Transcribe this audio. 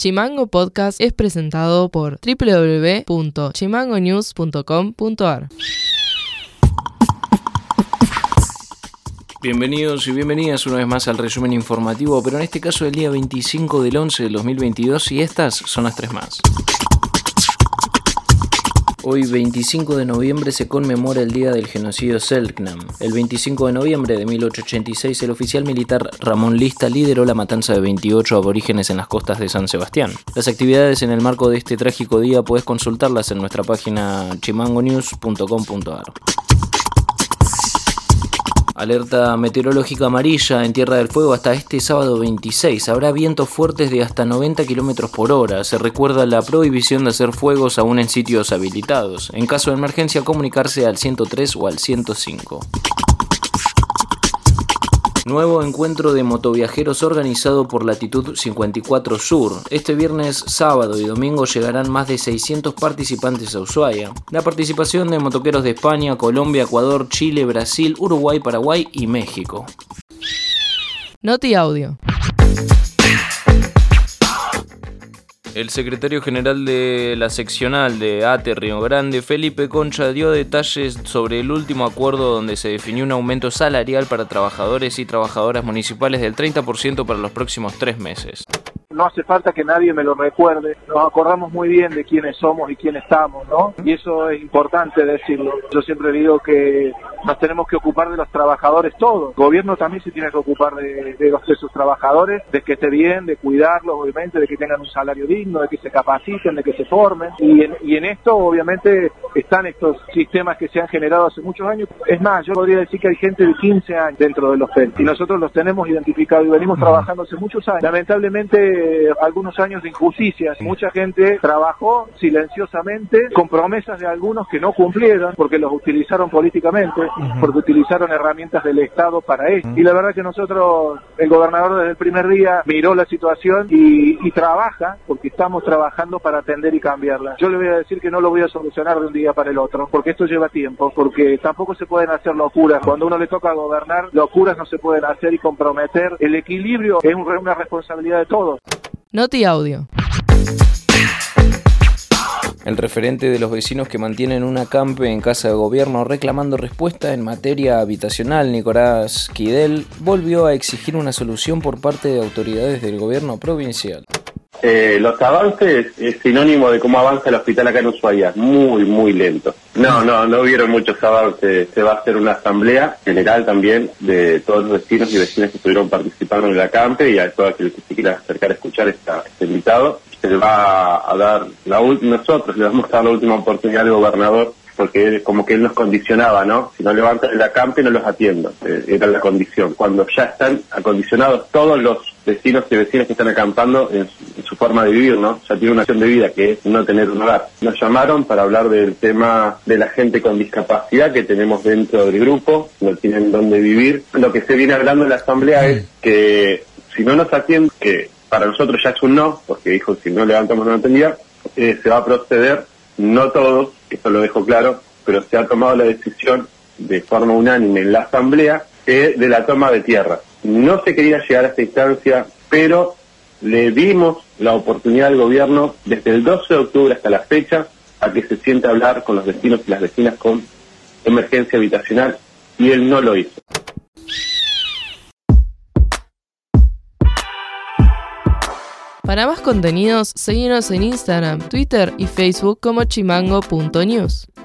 Chimango Podcast es presentado por www.chimangonews.com.ar. Bienvenidos y bienvenidas una vez más al resumen informativo, pero en este caso del día 25 del 11 del 2022 y estas son las tres más. Hoy 25 de noviembre se conmemora el día del genocidio Selknam. El 25 de noviembre de 1886 el oficial militar Ramón Lista lideró la matanza de 28 aborígenes en las costas de San Sebastián. Las actividades en el marco de este trágico día puedes consultarlas en nuestra página chimangonews.com.ar. Alerta meteorológica amarilla en Tierra del Fuego hasta este sábado 26. Habrá vientos fuertes de hasta 90 km por hora. Se recuerda la prohibición de hacer fuegos aún en sitios habilitados. En caso de emergencia, comunicarse al 103 o al 105. Nuevo encuentro de motoviajeros organizado por Latitud 54 Sur. Este viernes, sábado y domingo llegarán más de 600 participantes a Ushuaia. La participación de motoqueros de España, Colombia, Ecuador, Chile, Brasil, Uruguay, Paraguay y México. Noti Audio. El secretario general de la seccional de ATE Río Grande, Felipe Concha, dio detalles sobre el último acuerdo donde se definió un aumento salarial para trabajadores y trabajadoras municipales del 30% para los próximos tres meses no hace falta que nadie me lo recuerde, nos acordamos muy bien de quiénes somos y quién estamos, ¿no? Y eso es importante decirlo. Yo siempre digo que nos tenemos que ocupar de los trabajadores todos. El gobierno también se tiene que ocupar de, los, de sus trabajadores, de que esté bien, de cuidarlos, obviamente, de que tengan un salario digno, de que se capaciten, de que se formen. Y en, y en esto, obviamente, están estos sistemas que se han generado hace muchos años. Es más, yo podría decir que hay gente de 15 años dentro de los PEN y nosotros los tenemos identificados y venimos trabajando hace muchos años. Lamentablemente, algunos años de injusticias. Mucha gente trabajó silenciosamente con promesas de algunos que no cumplieron porque los utilizaron políticamente, porque utilizaron herramientas del Estado para eso. Y la verdad que nosotros, el gobernador desde el primer día miró la situación y, y trabaja, porque estamos trabajando para atender y cambiarla. Yo le voy a decir que no lo voy a solucionar de un día para el otro, porque esto lleva tiempo, porque tampoco se pueden hacer locuras. Cuando uno le toca gobernar, locuras no se pueden hacer y comprometer. El equilibrio es una responsabilidad de todos. Noti Audio. El referente de los vecinos que mantienen un acampe en casa de gobierno reclamando respuesta en materia habitacional, Nicolás Quidel, volvió a exigir una solución por parte de autoridades del gobierno provincial. Eh, los avances es sinónimo de cómo avanza el hospital acá en Ushuaia, muy, muy lento. No, no, no hubieron muchos avances. Se va a hacer una asamblea general también de todos los vecinos y vecinas que estuvieron participando en el acampe y a todo aquel que se quiera acercar a escuchar está, invitado. Se le va a dar, la nosotros le vamos a dar la última oportunidad al gobernador porque como que él nos condicionaba, ¿no? Si no levantan el acampe no los atiendo, eh, era la condición. Cuando ya están acondicionados todos los vecinos y vecinas que están acampando en su, forma de vivir, ¿no? Ya tiene una acción de vida que es no tener un hogar. Nos llamaron para hablar del tema de la gente con discapacidad que tenemos dentro del grupo, no tienen dónde vivir. Lo que se viene hablando en la asamblea es que si no nos atienden, que para nosotros ya es un no, porque dijo si no levantamos una atendida, eh, se va a proceder no todos, esto lo dejo claro, pero se ha tomado la decisión de forma unánime en la Asamblea de la toma de tierra. No se quería llegar a esta instancia, pero le dimos la oportunidad al gobierno desde el 12 de octubre hasta la fecha a que se siente a hablar con los vecinos y las vecinas con emergencia habitacional y él no lo hizo. Para más contenidos, seguimos en Instagram, Twitter y Facebook como chimango.news.